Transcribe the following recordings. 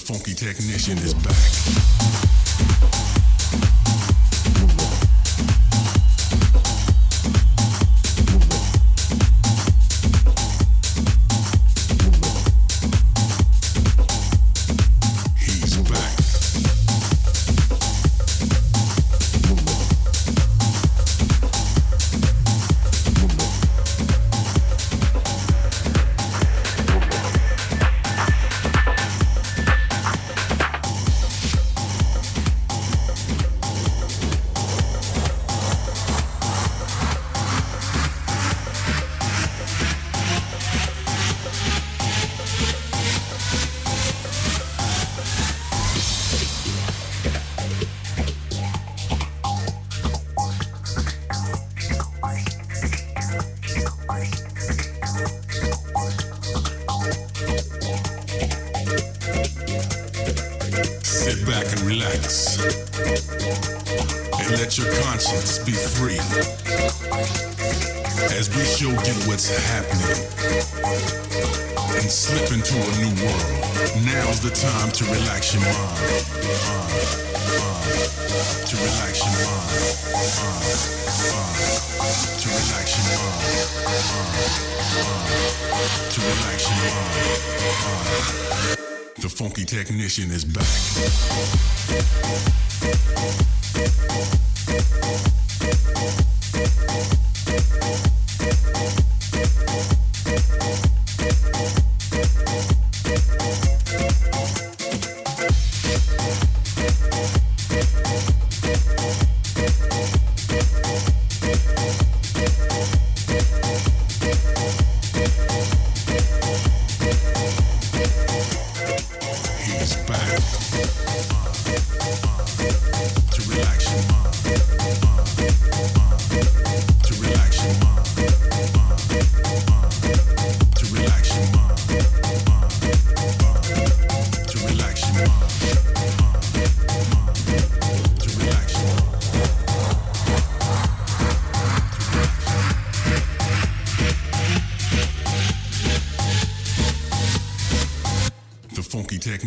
Funky technician is back.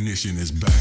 ignition is back.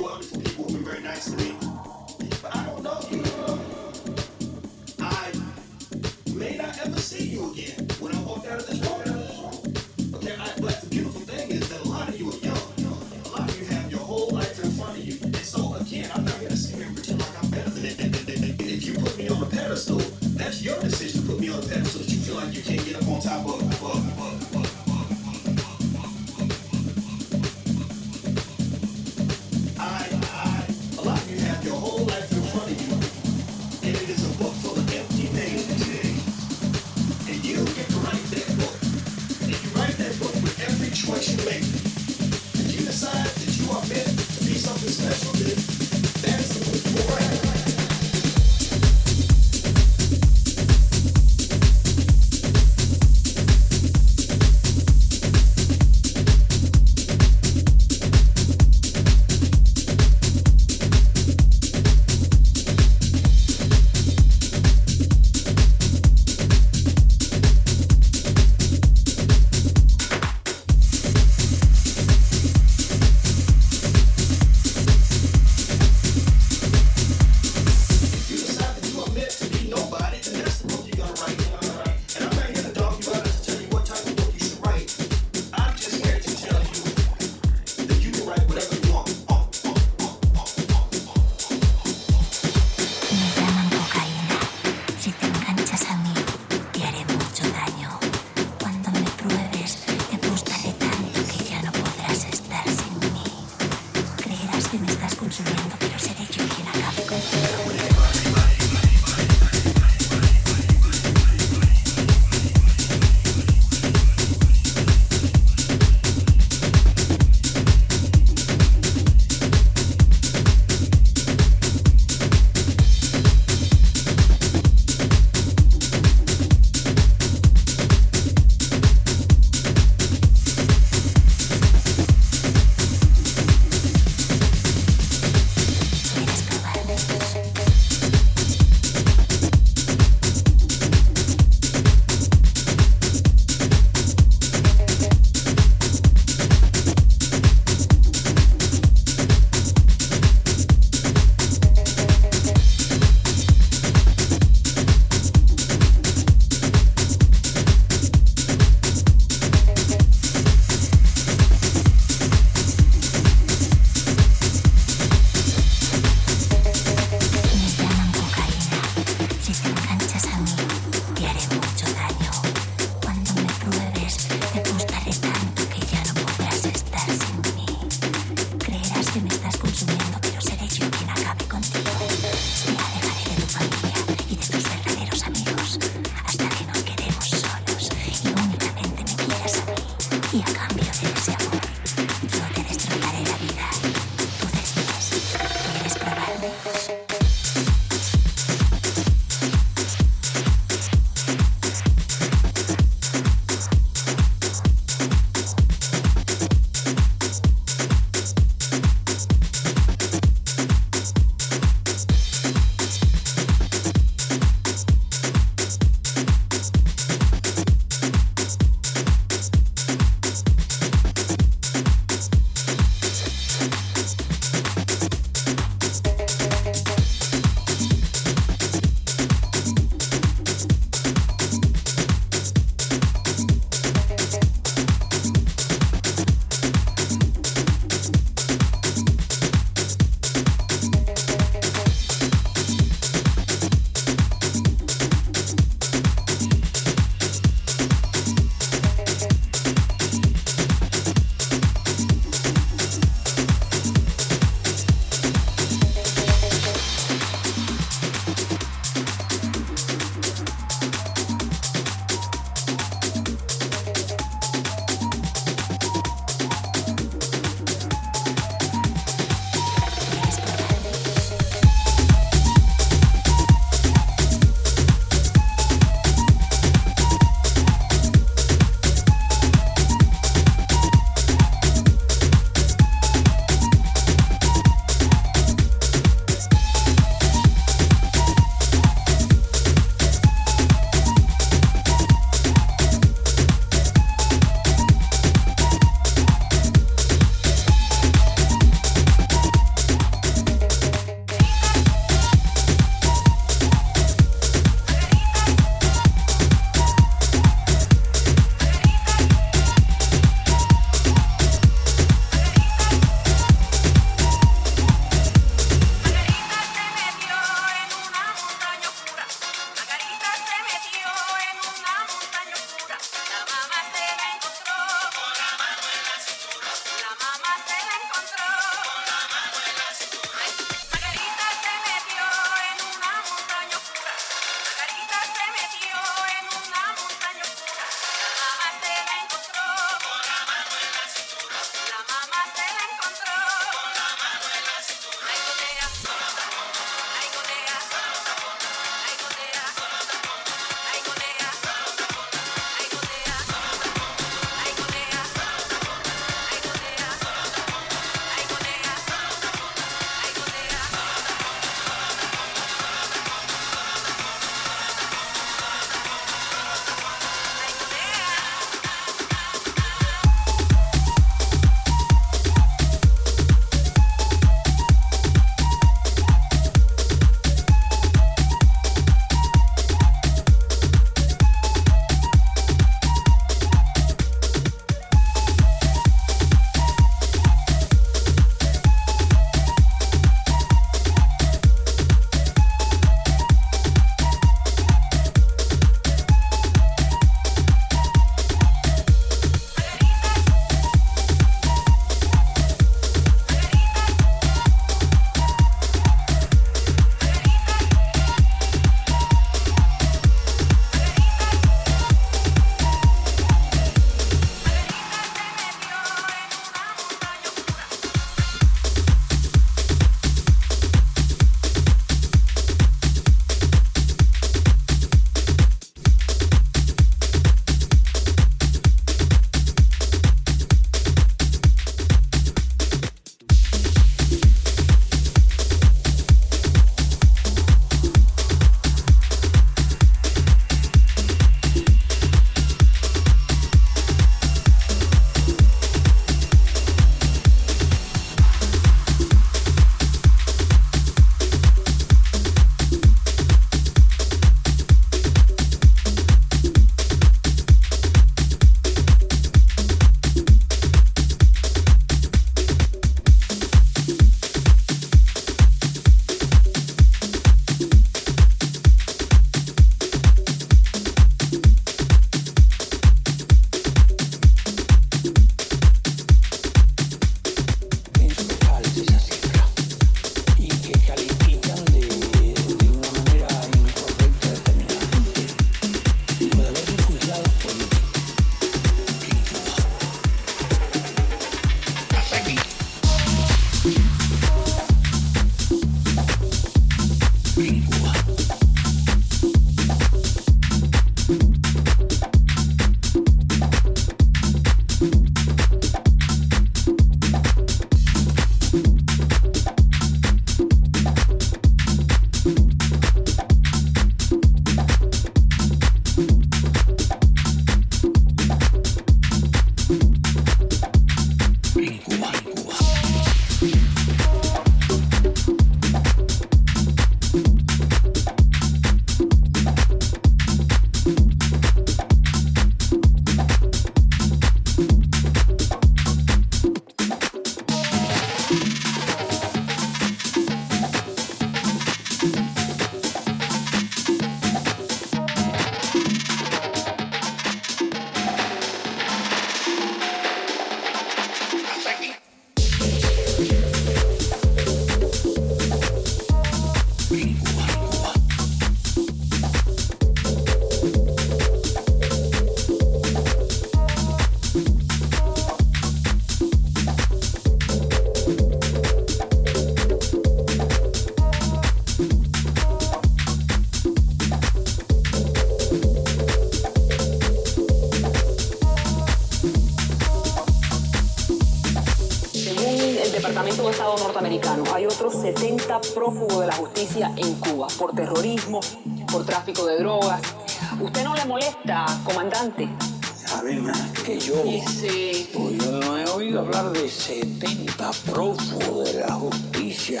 70 prófugos de la justicia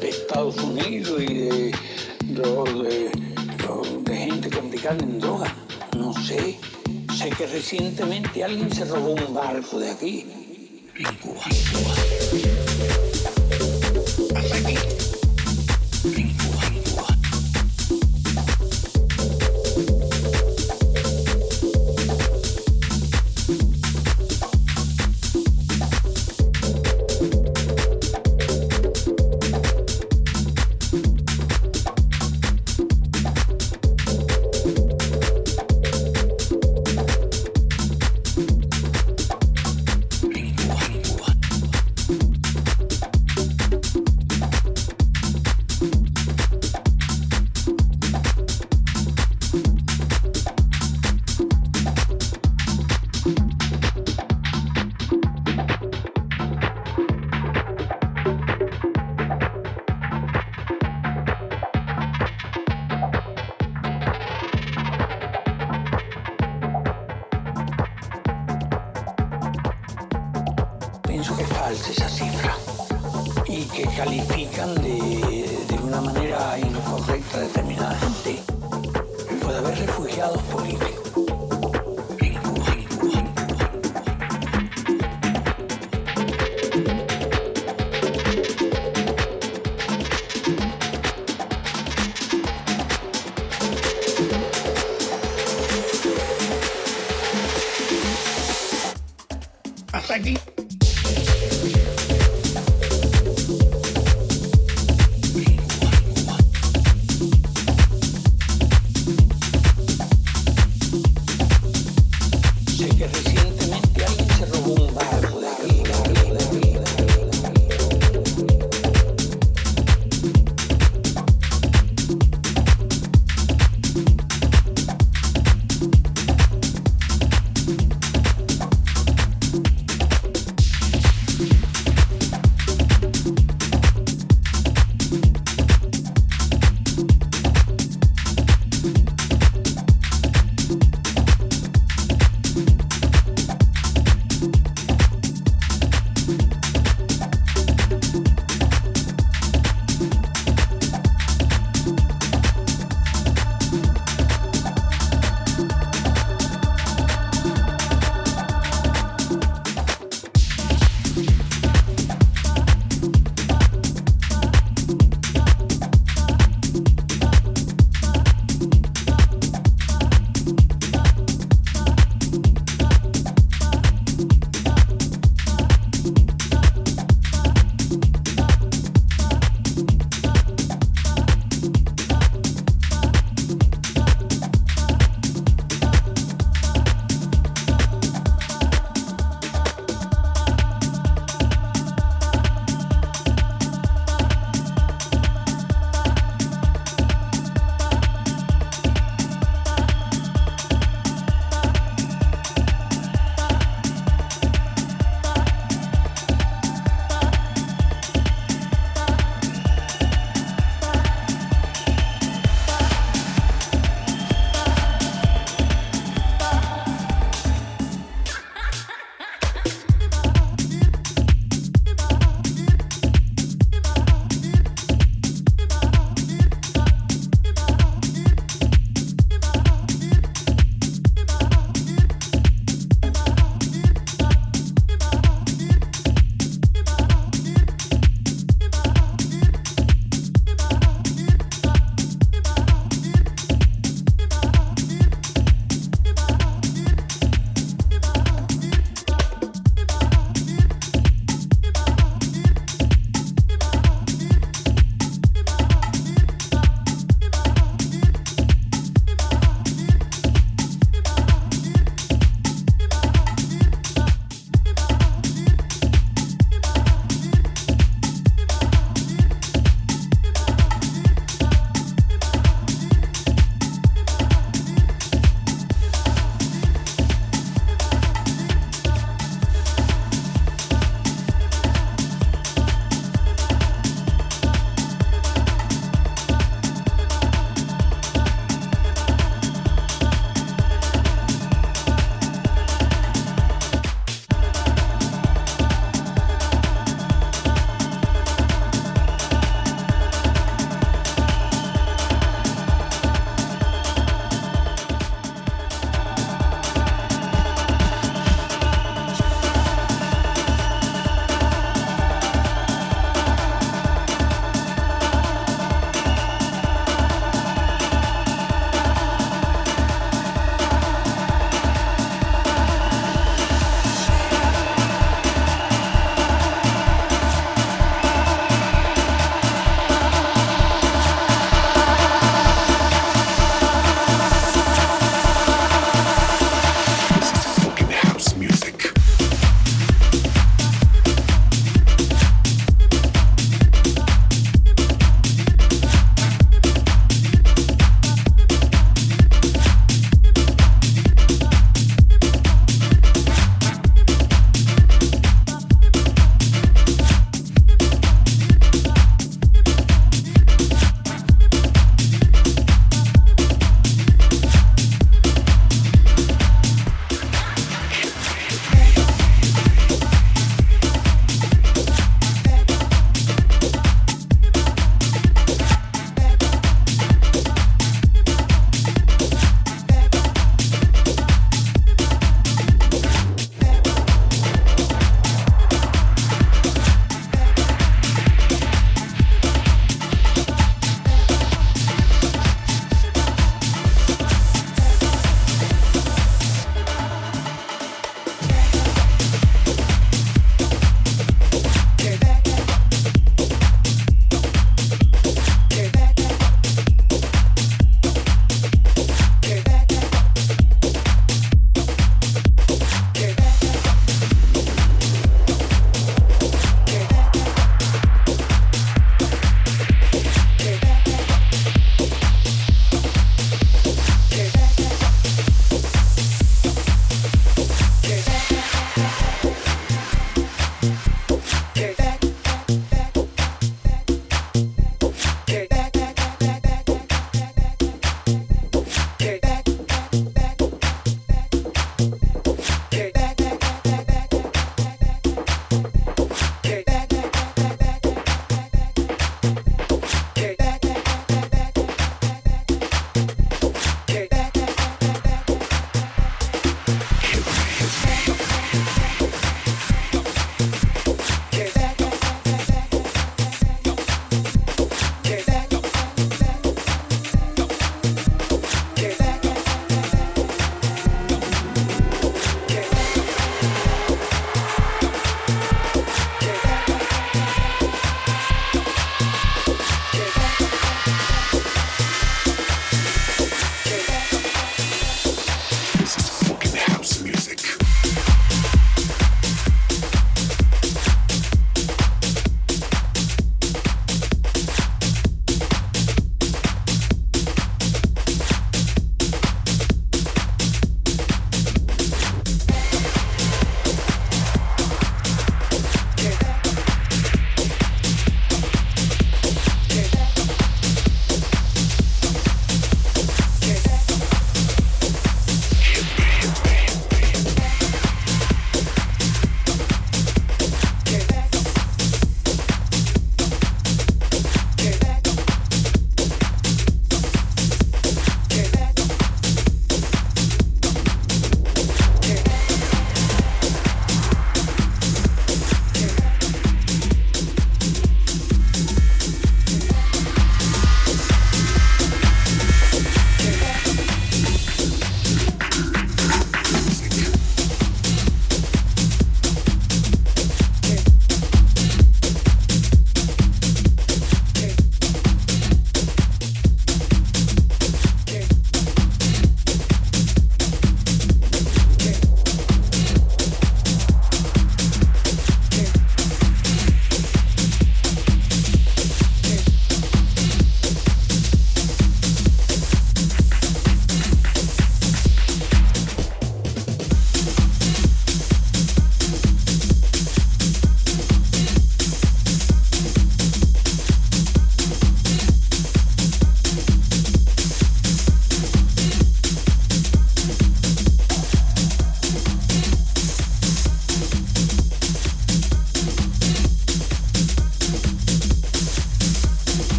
de Estados Unidos y de, de, de- de gente complicada en droga. No sé. Sé que recientemente alguien se robó un barco de aquí. Pienso que es falsa esa cifra y que califican de, de una manera incorrecta determinada gente. Puede haber refugiados políticos.